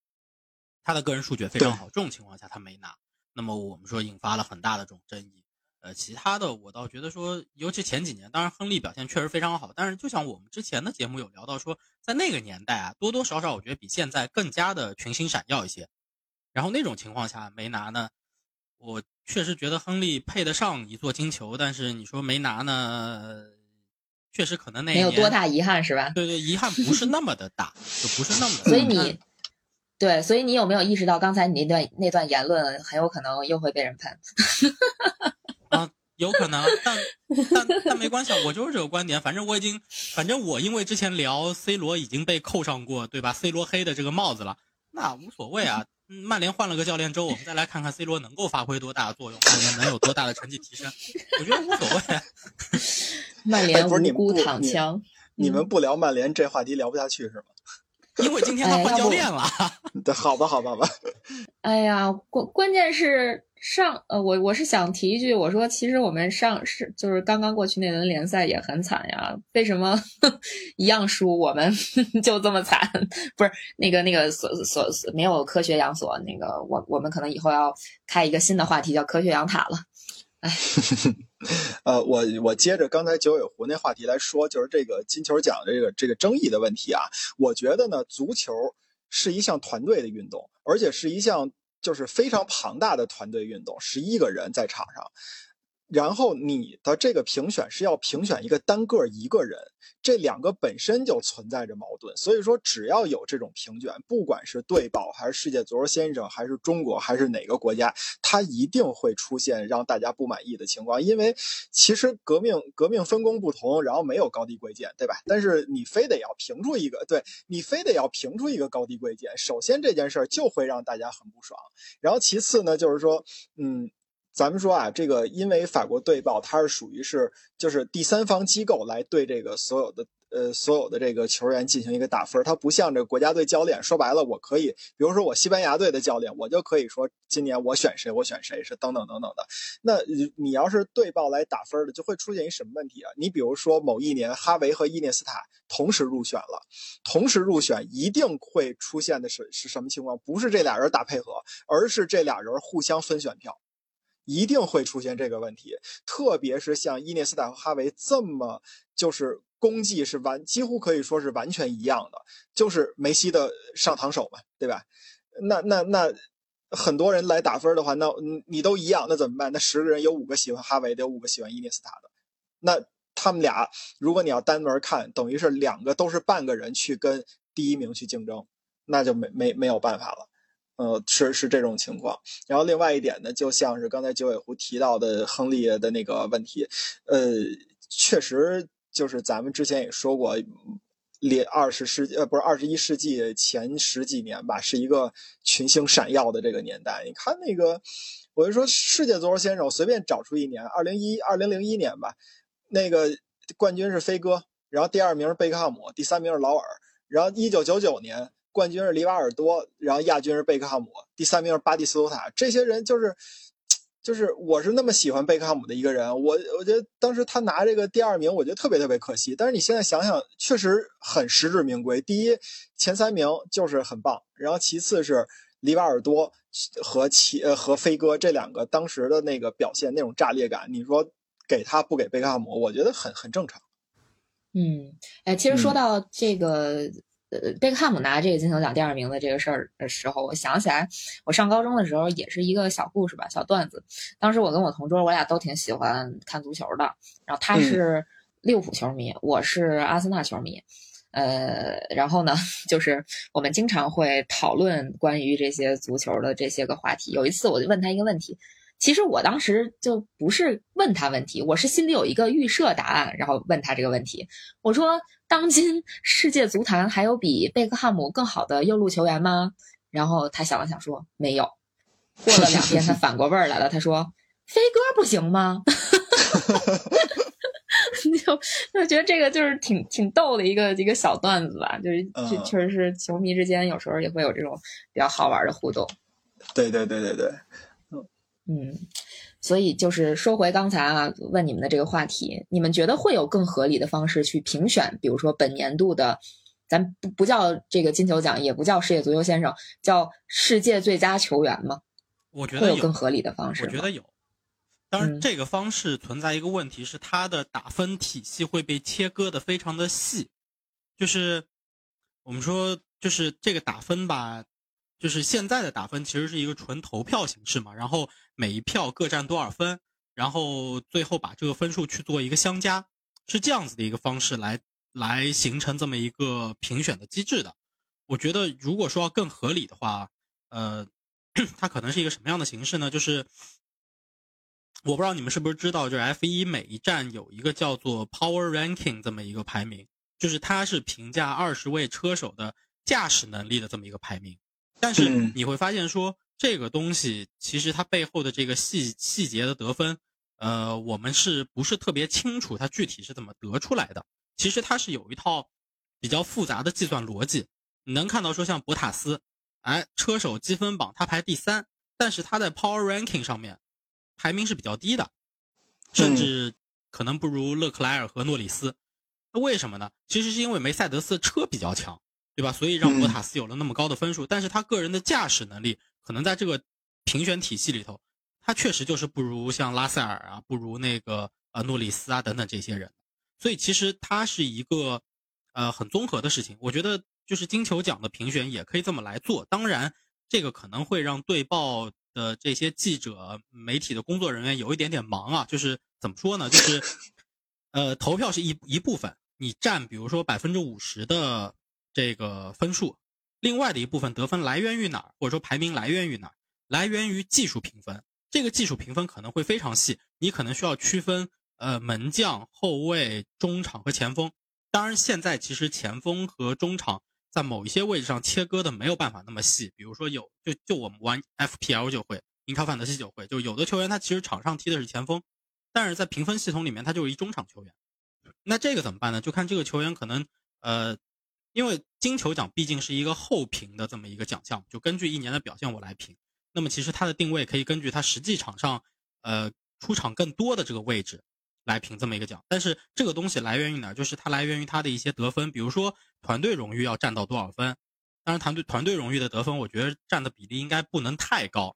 他的个人数据也非常好，这种情况下他没拿，那么我们说引发了很大的这种争议。呃，其他的我倒觉得说，尤其前几年，当然亨利表现确实非常好，但是就像我们之前的节目有聊到说，在那个年代啊，多多少少我觉得比现在更加的群星闪耀一些。然后那种情况下没拿呢，我确实觉得亨利配得上一座金球，但是你说没拿呢，确实可能那没有多大遗憾是吧？对对，遗憾不是那么的大，就不是那么的大。所以你对，所以你有没有意识到刚才你那段那段言论很有可能又会被人喷？啊，有可能，但但但没关系，啊，我就是这个观点。反正我已经，反正我因为之前聊 C 罗已经被扣上过，对吧？C 罗黑的这个帽子了，那无所谓啊。嗯曼联换了个教练之后，我们再来看看 C 罗能够发挥多大的作用，曼联能有多大的成绩提升，我觉得无所谓啊。曼联哎不是你无辜们不你躺枪，你们不聊曼联这话题聊不下去是吗？因为今天他换教练了，对，好吧，好吧，好吧。哎呀，关关键是上呃，我我是想提一句，我说其实我们上是就是刚刚过去那轮联赛也很惨呀，为什么一样输我们就这么惨？不是那个那个所所所没有科学养所，那个我我们可能以后要开一个新的话题叫科学养塔了。呃，我我接着刚才九尾狐那话题来说，就是这个金球奖这个这个争议的问题啊。我觉得呢，足球是一项团队的运动，而且是一项就是非常庞大的团队运动，十一个人在场上。然后你的这个评选是要评选一个单个一个人，这两个本身就存在着矛盾。所以说，只要有这种评选，不管是对报还是世界足球先生，还是中国，还是哪个国家，它一定会出现让大家不满意的情况。因为其实革命革命分工不同，然后没有高低贵贱，对吧？但是你非得要评出一个，对你非得要评出一个高低贵贱，首先这件事儿就会让大家很不爽。然后其次呢，就是说，嗯。咱们说啊，这个因为法国队报它是属于是就是第三方机构来对这个所有的呃所有的这个球员进行一个打分，它不像这国家队教练，说白了我可以，比如说我西班牙队的教练，我就可以说今年我选谁我选谁是等等等等的。那你要是队报来打分的，就会出现一什么问题啊？你比如说某一年哈维和伊涅斯塔同时入选了，同时入选一定会出现的是是什么情况？不是这俩人打配合，而是这俩人互相分选票。一定会出现这个问题，特别是像伊涅斯塔和哈维这么就是功绩是完，几乎可以说是完全一样的，就是梅西的上堂手嘛，对吧？那那那很多人来打分的话，那你都一样，那怎么办？那十个人有五个喜欢哈维的，有五个喜欢伊涅斯塔的，那他们俩如果你要单门看，等于是两个都是半个人去跟第一名去竞争，那就没没没有办法了。呃，是是这种情况。然后另外一点呢，就像是刚才九尾狐提到的亨利的那个问题，呃，确实就是咱们之前也说过，连二十世纪呃不是二十一世纪前十几年吧，是一个群星闪耀的这个年代。你看那个，我就说世界足球先生，我随便找出一年，二零一二零零一年吧，那个冠军是飞哥，然后第二名是贝克汉姆，第三名是劳尔，然后一九九九年。冠军是里瓦尔多，然后亚军是贝克汉姆，第三名是巴蒂斯图塔。这些人就是，就是我是那么喜欢贝克汉姆的一个人，我我觉得当时他拿这个第二名，我觉得特别特别可惜。但是你现在想想，确实很实至名归。第一，前三名就是很棒，然后其次是里瓦尔多和其呃和飞哥这两个当时的那个表现那种炸裂感，你说给他不给贝克汉姆，我觉得很很正常。嗯，哎，其实说嗯到这个。呃，贝克汉姆拿这个金球奖第二名的这个事儿的时候，我想起来，我上高中的时候也是一个小故事吧，小段子。当时我跟我同桌，我俩都挺喜欢看足球的。然后他是利物浦球迷，我是阿森纳球迷。呃，然后呢，就是我们经常会讨论关于这些足球的这些个话题。有一次，我就问他一个问题，其实我当时就不是问他问题，我是心里有一个预设答案，然后问他这个问题。我说：“当今世界足坛还有比贝克汉姆更好的右路球员吗？”然后他想了想说：“没有。”过了两天，他反过味儿来了，他说：“飞哥不行吗？” 就就觉得这个就是挺挺逗的一个一个小段子吧，就是这嗯确实是球迷之间有时候也会有这种比较好玩的互动。对对对对对，嗯，所以就是说回刚才啊，问你们的这个话题，你们觉得会有更合理的方式去评选，比如说本年度的，咱不不叫这个金球奖，也不叫世界足球先生，叫世界最佳球员吗？我觉得会有更合理的方式？我觉得有。当然，嗯这个方式存在一个问题是，它的打分体系会被切割的非常的细，就是我们说，就是这个打分吧，就是现在的打分其实是一个纯投票形式嘛，然后每一票各占多少分，然后最后把这个分数去做一个相加，是这样子的一个方式来来形成这么一个评选的机制的。我觉得，如果说要更合理的话，呃，它可能是一个什么样的形式呢？就是我不知道你们是不是知道，就是 F 一每一站有一个叫做 Power Ranking 这么一个排名，就是它是评价二十位车手的驾驶能力的这么一个排名。但是嗯你会发现说，这个东西其实它背后的这个细细节的得分，呃，我们是不是特别清楚它具体是怎么得出来的？其实它是有一套比较复杂的计算逻辑。你能看到说，像博塔斯，哎，车手积分榜他排第三，但是他在 Power Ranking 上面排名是比较低的，甚至可能不如勒克莱尔和诺里斯。那为什么呢？其实是因为梅赛德斯车比较强，对吧？所以让博塔斯有了那么高的分数。但是他个人的驾驶能力，可能在这个评选体系里头，他确实就是不如像拉塞尔啊，不如那个呃诺里斯啊等等这些人。所以其实它是一个呃很综合的事情。我觉得就是金球奖的评选也可以这么来做。当然，这个可能会让对报的这些记者、媒体的工作人员有一点点忙啊。就是怎么说呢？就是 呃，投票是一一部分，你占比如说百分之五十的这个分数，另外的一部分得分来源于哪儿，或者说排名来源于哪儿？来源于技术评分。这个技术评分可能会非常细，你可能需要区分呃门将、后卫、中场和前锋。当然，现在其实前锋和中场在某一些位置上切割的没有办法那么细，比如说有就就我们玩 FPL 就会，英超范德西就会，就有的球员他其实场上踢的是前锋，但是在评分系统里面他就是一中场球员。那这个怎么办呢？就看这个球员可能呃，因为金球奖毕竟是一个后评的这么一个奖项，就根据一年的表现我来评。那么其实它的定位可以根据他实际场上呃出场更多的这个位置来评这么一个奖。但是这个东西来源于哪？就是它来源于他的一些得分，比如说团队荣誉要占到多少分。当然，团队团队荣誉的得分，我觉得占的比例应该不能太高，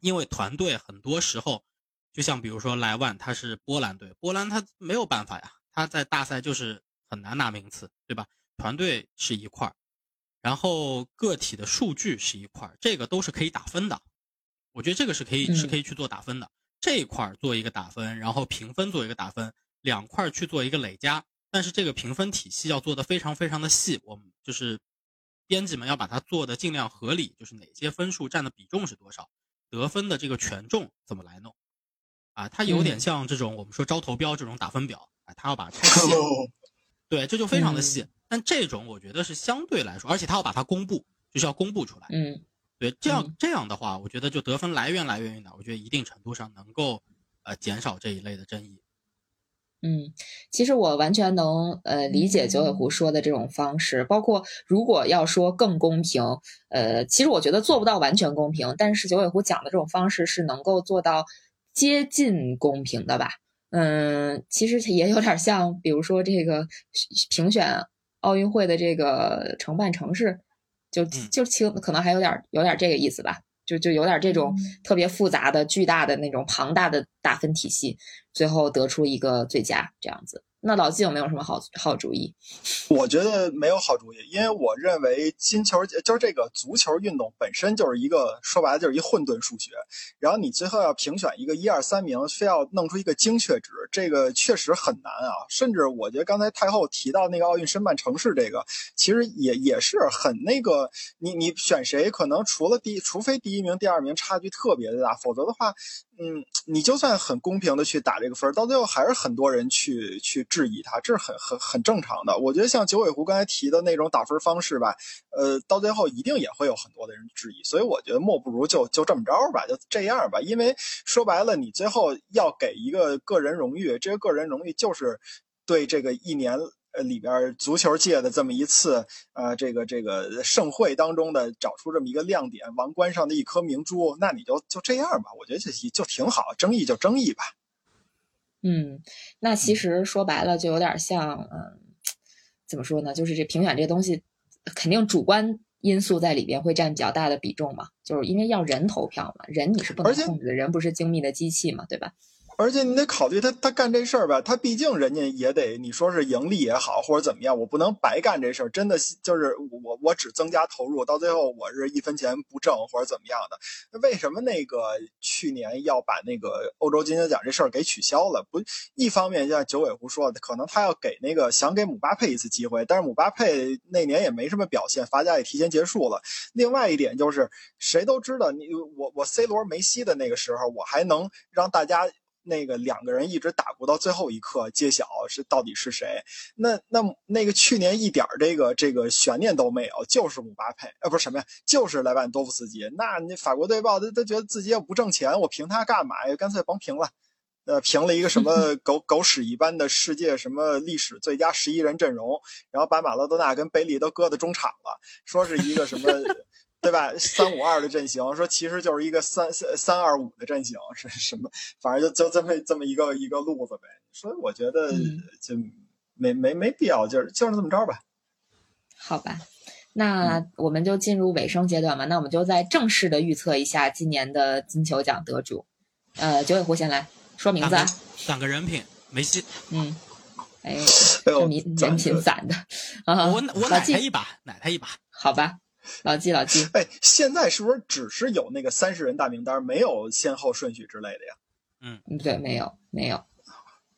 因为团队很多时候，就像比如说莱万，他是波兰队，波兰他没有办法呀，他在大赛就是很难拿名次，对吧？团队是一块儿，然后个体的数据是一块儿，这个都是可以打分的。我觉得这个是可以嗯是可以去做打分的，这一块儿做一个打分，然后评分做一个打分，两块儿去做一个累加。但是这个评分体系要做的非常非常的细，我们就是编辑们要把它做的尽量合理，就是哪些分数占的比重是多少，得分的这个权重怎么来弄，啊，它有点嗯像这种我们说招投标这种打分表，啊，它要把它拆细，对，这就非常的细。但这种我觉得是相对来说，而且他要把它公布，就是要公布出来。嗯对，这样、嗯这样的话，我觉得就得分来源来源于哪儿？我觉得一定程度上能够呃减少这一类的争议。嗯，其实我完全能呃理解九尾狐说的这种方式，包括如果要说更公平，呃，其实我觉得做不到完全公平，但是九尾狐讲的这种方式是能够做到接近公平的吧。嗯，其实也有点像，比如说这个评选奥运会的这个承办城市，就嗯就其可能还有点有点这个意思吧，就就有点这种特别复杂的、巨大的那种庞大的打分体系，最后得出一个最佳这样子。那老季有没有什么好好主意？我觉得没有好主意，因为我认为金球就是这个足球运动本身就是一个说白了就是一混沌数学，然后你最后要评选一个一二三名，非要弄出一个精确值，这个确实很难啊。甚至我觉得刚才太后提到那个奥运申办城市这个，其实也也是很那个，你你选谁，可能除了第，除非第一名、第二名差距特别的大，否则的话。嗯，你就算很公平的去打这个分，到最后还是很多人去去质疑他，这是很很很正常的。我觉得像九尾狐刚才提的那种打分方式吧，呃，到最后一定也会有很多的人质疑。所以我觉得莫不如就就这么着吧，就这样吧。因为说白了，你最后要给一个个人荣誉，这个个人荣誉就是对这个一年。呃，里边足球界的这么一次，呃，这个这个盛会当中的找出这么一个亮点，王冠上的一颗明珠，那你就就这样吧，我觉得就就挺好，争议就争议吧。嗯，那其实说白了就有点像，嗯，怎么说呢？就是这评选这东西，肯定主观因素在里边会占比较大的比重嘛，就是因为要人投票嘛，人你是不能控制的，人不是精密的机器嘛，对吧？而且你得考虑他，他干这事儿吧，他毕竟人家也得你说是盈利也好，或者怎么样，我不能白干这事儿。真的就是我我只增加投入，到最后我是一分钱不挣或者怎么样的。为什么那个去年要把那个欧洲金球奖这事儿给取消了？不，一方面像九尾狐说的，可能他要给那个想给姆巴佩一次机会，但是姆巴佩那年也没什么表现，罚价也提前结束了。另外一点就是，谁都知道你我我 C 罗梅西的那个时候，我还能让大家。那个两个人一直打过到最后一刻揭晓是到底是谁？那那那个去年一点这个这个悬念都没有，就是姆巴佩，呃，不是什么呀，就是莱万多夫斯基。那那法国队报他他觉得自己也不挣钱，我评他干嘛呀？干脆甭评了。呃，评了一个什么 狗狗屎一般的世界什么历史最佳十一人阵容，然后把马拉多纳跟贝利都搁在中场了，说是一个什么。对吧？三五二的阵型，说其实就是一个三三三二五的阵型，是什么？反正就就这么这么一个一个路子呗。所以我觉得就没没没必要，就是就是这么着吧。好吧，那我们就进入尾声阶段嘛。那我们就再正式的预测一下今年的金球奖得主。呃，九尾狐先来说名字啊。攒个人品，梅西。嗯。哎，这名人品攒的啊！我我奶他一把，奶他一把。好吧。老纪，老纪，哎，现在是不是只是有那个三十人大名单，没有先后顺序之类的呀？嗯，对，没有，没有。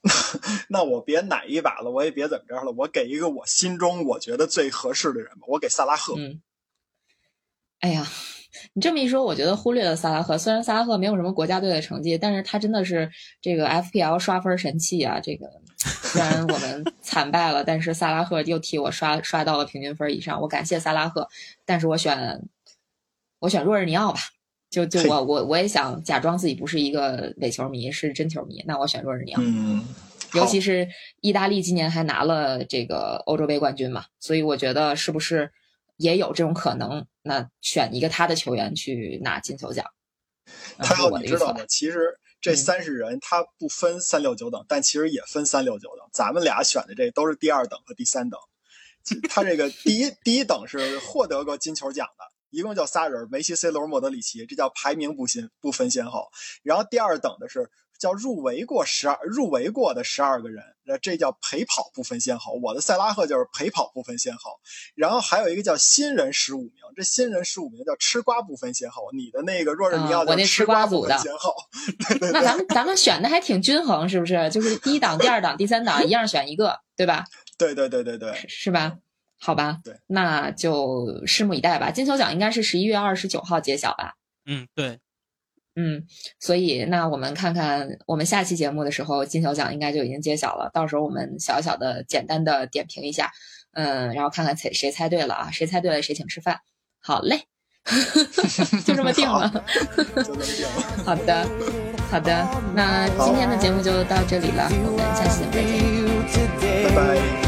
那我别奶一把了，我也别怎么着了，我给一个我心中我觉得最合适的人吧，我给萨拉赫。嗯。哎呀。你这么一说，我觉得忽略了萨拉赫。虽然萨拉赫没有什么国家队的成绩，但是他真的是这个 FPL 刷分神器啊！这个 虽然我们惨败了，但是萨拉赫又替我刷刷到了平均分以上，我感谢萨拉赫。但是我选我选若日尼奥吧，就就我我我也想假装自己不是一个伪球迷，是真球迷。那我选若日尼奥，嗯，尤其是意大利今年还拿了这个欧洲杯冠军嘛，所以我觉得是不是？也有这种可能，那选一个他的球员去拿金球奖。他要你知道吗？其实这三十人他不分三六九等，但其实也分三六九等。咱们俩选的这都是第二等和第三等。他这个 第一第一等是获得过金球奖的，一共叫仨人：梅西、C 罗、莫德里奇，这叫排名不先不分先后。然后第二等的是。叫入围过十二入围过的十二个人，那这叫陪跑不分先后。我的塞拉赫就是陪跑不分先后。然后还有一个叫新人十五名，这新人十五名叫吃瓜不分先后。你的那个若日尼奥我那吃瓜不分先后。那咱们咱们选的还挺均衡，是不是？就是第一档、第二档、第三档一样选一个，对吧？对对对对对，是吧？好吧，对，那就拭目以待吧。金球奖应该是十一月二十九号揭晓吧？嗯，对。嗯，所以那我们看看，我们下期节目的时候，金球奖应该就已经揭晓了。到时候我们小小的、简单的点评一下，嗯，然后看看谁谁猜对了啊，谁猜对了谁请吃饭。好嘞，就这么定了。好的，好的，那今天的节目就到这里了，我们下期节目再见，拜拜。